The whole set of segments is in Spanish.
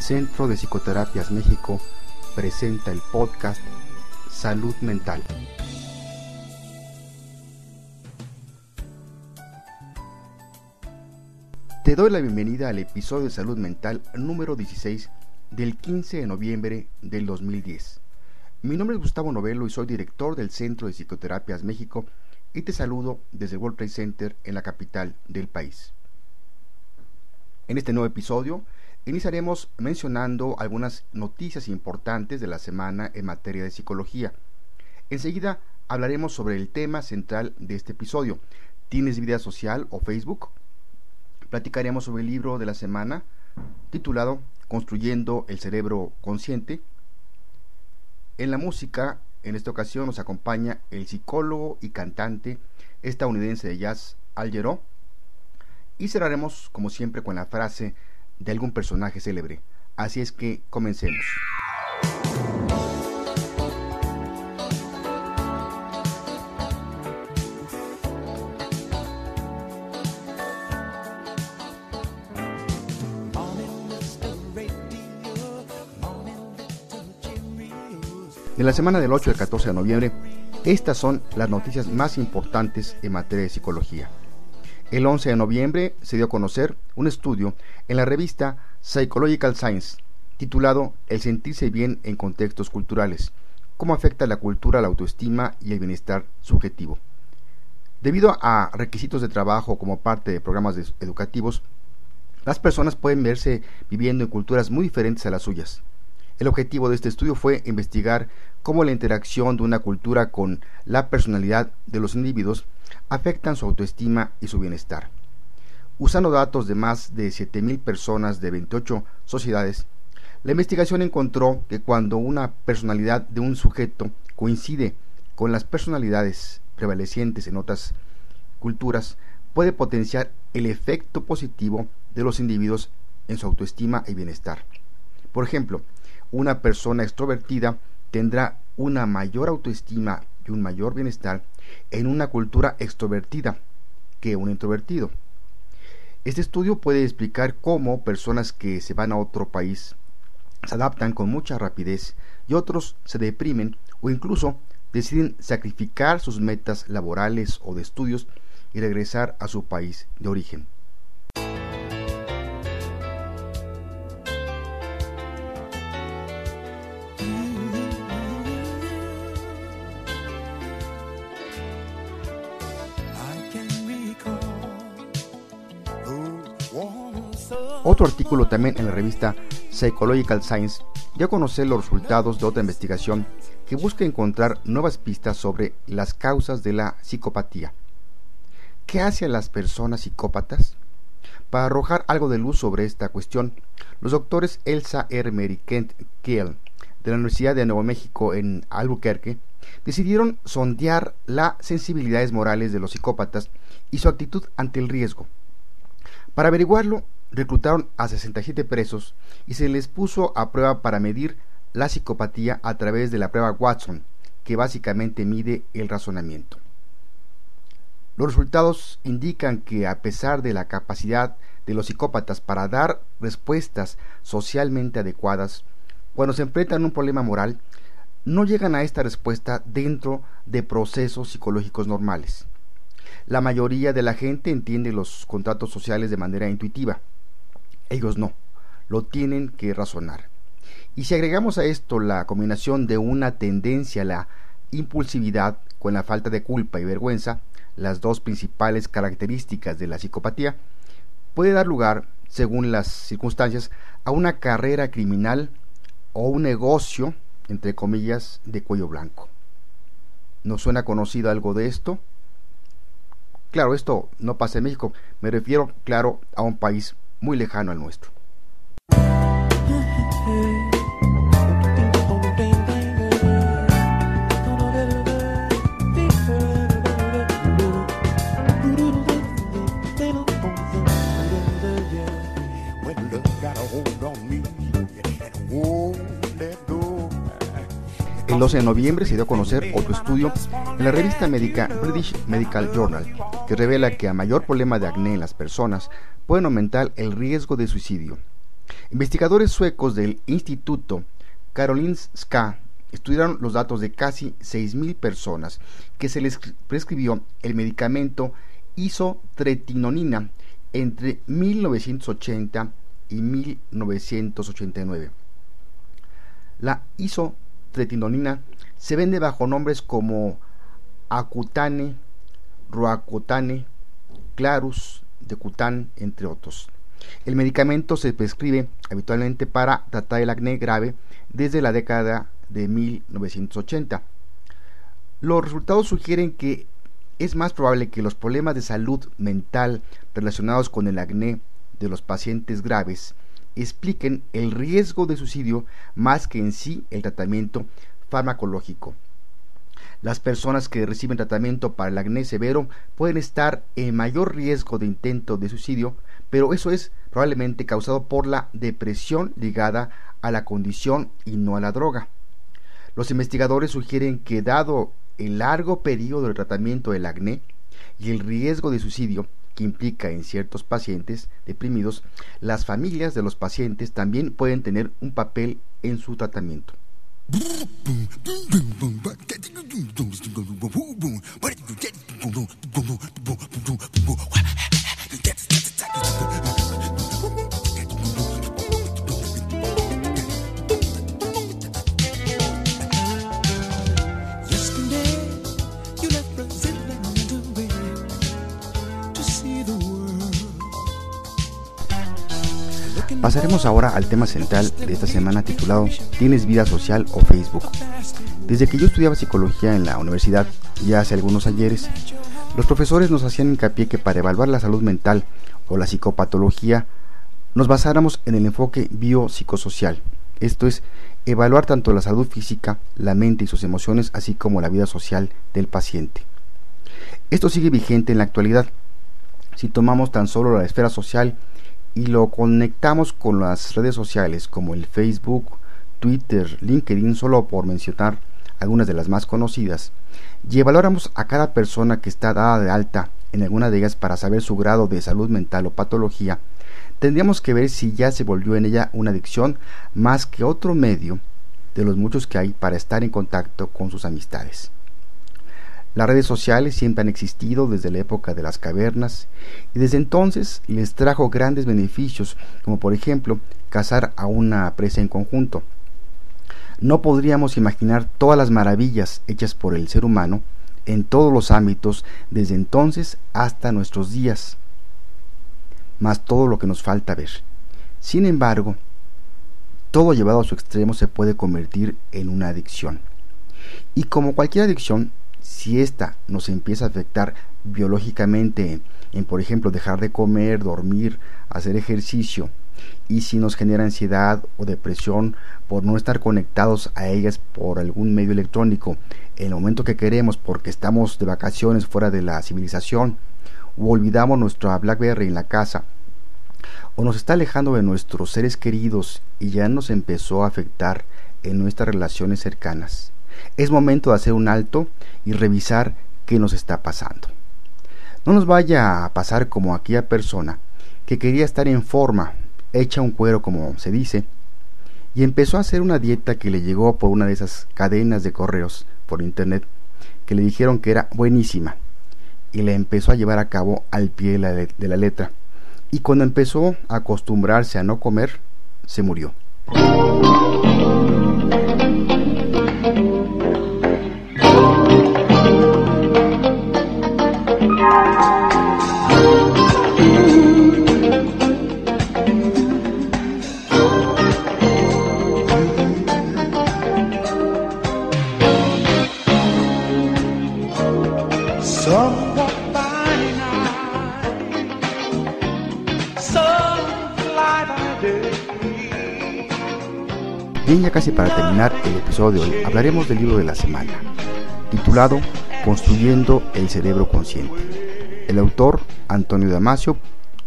Centro de Psicoterapias México presenta el podcast Salud Mental. Te doy la bienvenida al episodio de Salud Mental número 16 del 15 de noviembre del 2010. Mi nombre es Gustavo Novelo y soy director del Centro de Psicoterapias México y te saludo desde el World Trade Center en la capital del país. En este nuevo episodio iniciaremos mencionando algunas noticias importantes de la semana en materia de psicología. Enseguida hablaremos sobre el tema central de este episodio. ¿Tienes vida social o Facebook? Platicaremos sobre el libro de la semana titulado Construyendo el cerebro consciente. En la música, en esta ocasión nos acompaña el psicólogo y cantante estadounidense de jazz Al y cerraremos, como siempre, con la frase de algún personaje célebre. Así es que comencemos. En la semana del 8 al 14 de noviembre, estas son las noticias más importantes en materia de psicología. El 11 de noviembre se dio a conocer un estudio en la revista Psychological Science titulado El sentirse bien en contextos culturales, cómo afecta la cultura la autoestima y el bienestar subjetivo. Debido a requisitos de trabajo como parte de programas educativos, las personas pueden verse viviendo en culturas muy diferentes a las suyas. El objetivo de este estudio fue investigar cómo la interacción de una cultura con la personalidad de los individuos afectan su autoestima y su bienestar. Usando datos de más de 7.000 personas de 28 sociedades, la investigación encontró que cuando una personalidad de un sujeto coincide con las personalidades prevalecientes en otras culturas, puede potenciar el efecto positivo de los individuos en su autoestima y bienestar. Por ejemplo, una persona extrovertida tendrá una mayor autoestima y un mayor bienestar en una cultura extrovertida que un introvertido. Este estudio puede explicar cómo personas que se van a otro país se adaptan con mucha rapidez y otros se deprimen o incluso deciden sacrificar sus metas laborales o de estudios y regresar a su país de origen. Otro artículo también en la revista Psychological Science dio a conocer los resultados de otra investigación que busca encontrar nuevas pistas sobre las causas de la psicopatía. ¿Qué hace a las personas psicópatas? Para arrojar algo de luz sobre esta cuestión, los doctores Elsa R. Kent Kiel de la Universidad de Nuevo México en Albuquerque decidieron sondear las sensibilidades morales de los psicópatas y su actitud ante el riesgo. Para averiguarlo, reclutaron a 67 presos y se les puso a prueba para medir la psicopatía a través de la prueba Watson, que básicamente mide el razonamiento. Los resultados indican que a pesar de la capacidad de los psicópatas para dar respuestas socialmente adecuadas, cuando se enfrentan a un problema moral, no llegan a esta respuesta dentro de procesos psicológicos normales. La mayoría de la gente entiende los contratos sociales de manera intuitiva, ellos no, lo tienen que razonar. Y si agregamos a esto la combinación de una tendencia a la impulsividad con la falta de culpa y vergüenza, las dos principales características de la psicopatía, puede dar lugar, según las circunstancias, a una carrera criminal o un negocio, entre comillas, de cuello blanco. ¿Nos suena conocido algo de esto? Claro, esto no pasa en México. Me refiero, claro, a un país muy lejano al nuestro. El 12 de noviembre se dio a conocer otro estudio en la revista médica British Medical Journal que revela que a mayor problema de acné en las personas pueden aumentar el riesgo de suicidio. Investigadores suecos del Instituto Karolinska estudiaron los datos de casi 6.000 personas que se les prescribió el medicamento isotretinonina entre 1980 y 1989. La isotretinonina se vende bajo nombres como Acutane, Roacutane, Clarus, Decután, entre otros. El medicamento se prescribe habitualmente para tratar el acné grave desde la década de 1980. Los resultados sugieren que es más probable que los problemas de salud mental relacionados con el acné de los pacientes graves expliquen el riesgo de suicidio más que en sí el tratamiento farmacológico. Las personas que reciben tratamiento para el acné severo pueden estar en mayor riesgo de intento de suicidio, pero eso es probablemente causado por la depresión ligada a la condición y no a la droga. Los investigadores sugieren que dado el largo periodo de tratamiento del acné y el riesgo de suicidio que implica en ciertos pacientes deprimidos, las familias de los pacientes también pueden tener un papel en su tratamiento. Pasaremos ahora al tema central de esta semana titulado ¿Tienes vida social o Facebook? Desde que yo estudiaba psicología en la universidad, ya hace algunos ayeres, los profesores nos hacían hincapié que para evaluar la salud mental o la psicopatología nos basáramos en el enfoque biopsicosocial, esto es, evaluar tanto la salud física, la mente y sus emociones, así como la vida social del paciente. Esto sigue vigente en la actualidad. Si tomamos tan solo la esfera social y lo conectamos con las redes sociales como el Facebook, Twitter, LinkedIn, solo por mencionar algunas de las más conocidas, y evaluáramos a cada persona que está dada de alta en alguna de ellas para saber su grado de salud mental o patología, tendríamos que ver si ya se volvió en ella una adicción más que otro medio de los muchos que hay para estar en contacto con sus amistades. Las redes sociales siempre han existido desde la época de las cavernas y desde entonces les trajo grandes beneficios, como por ejemplo cazar a una presa en conjunto. No podríamos imaginar todas las maravillas hechas por el ser humano en todos los ámbitos desde entonces hasta nuestros días, más todo lo que nos falta ver. Sin embargo, todo llevado a su extremo se puede convertir en una adicción. Y como cualquier adicción, si ésta nos empieza a afectar biológicamente en, por ejemplo, dejar de comer, dormir, hacer ejercicio, y si nos genera ansiedad o depresión por no estar conectados a ellas por algún medio electrónico en el momento que queremos porque estamos de vacaciones fuera de la civilización, o olvidamos nuestra Blackberry en la casa, o nos está alejando de nuestros seres queridos y ya nos empezó a afectar en nuestras relaciones cercanas. Es momento de hacer un alto y revisar qué nos está pasando. No nos vaya a pasar como aquella persona que quería estar en forma, hecha un cuero como se dice, y empezó a hacer una dieta que le llegó por una de esas cadenas de correos por internet que le dijeron que era buenísima y le empezó a llevar a cabo al pie de la, letra. Y cuando empezó a acostumbrarse a no comer, se murió. Casi para terminar el episodio de hoy, hablaremos del libro de la semana, titulado Construyendo el Cerebro Consciente. El autor, Antonio Damasio,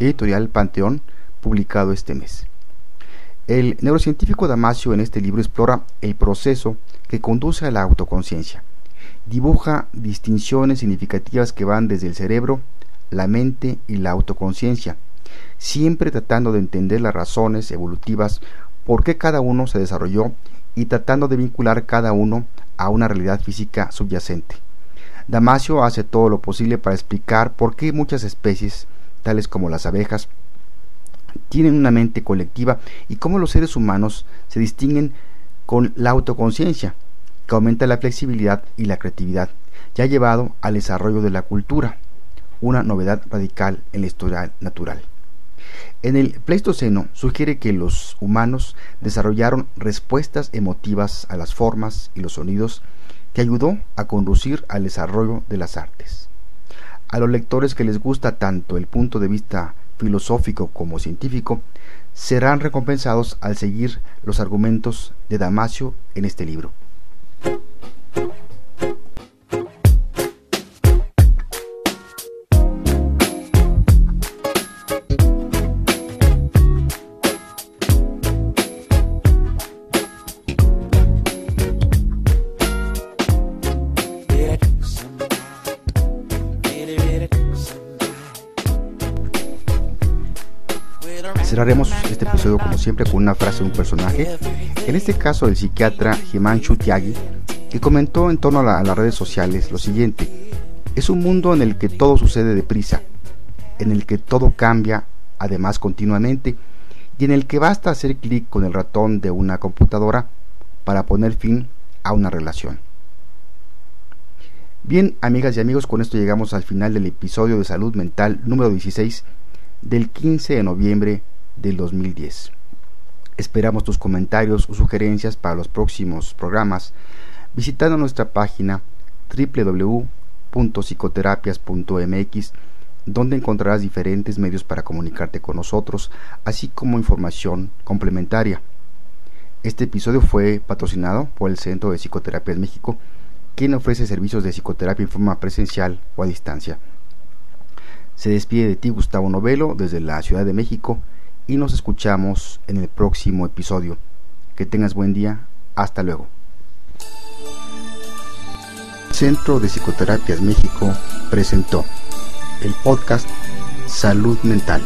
editorial Panteón, publicado este mes. El neurocientífico Damasio en este libro explora el proceso que conduce a la autoconciencia. Dibuja distinciones significativas que van desde el cerebro, la mente y la autoconciencia, siempre tratando de entender las razones evolutivas por qué cada uno se desarrolló y tratando de vincular cada uno a una realidad física subyacente. Damasio hace todo lo posible para explicar por qué muchas especies, tales como las abejas, tienen una mente colectiva y cómo los seres humanos se distinguen con la autoconciencia, que aumenta la flexibilidad y la creatividad, ya llevado al desarrollo de la cultura, una novedad radical en la historia natural. En el Pleistoceno sugiere que los humanos desarrollaron respuestas emotivas a las formas y los sonidos que ayudó a conducir al desarrollo de las artes. A los lectores que les gusta tanto el punto de vista filosófico como científico, serán recompensados al seguir los argumentos de Damasio en este libro. Cerraremos este episodio como siempre con una frase de un personaje, en este caso el psiquiatra Himanshu Tyagi, que comentó en torno a, las redes sociales lo siguiente, es un mundo en el que todo sucede deprisa, en el que todo cambia además continuamente y en el que basta hacer clic con el ratón de una computadora para poner fin a una relación. Bien, amigas y amigos, con esto llegamos al final del episodio de Salud Mental número 16 del 15 de noviembre del 2010. Esperamos tus comentarios o sugerencias para los próximos programas visitando nuestra página www.psicoterapias.mx donde encontrarás diferentes medios para comunicarte con nosotros, así como información complementaria. Este episodio fue patrocinado por el Centro de Psicoterapias México, quien ofrece servicios de psicoterapia en forma presencial o a distancia. Se despide de ti Gustavo Novelo desde la Ciudad de México y nos escuchamos en el próximo episodio. Que tengas buen día. Hasta luego. Centro de Psicoterapias México presentó el podcast Salud Mental.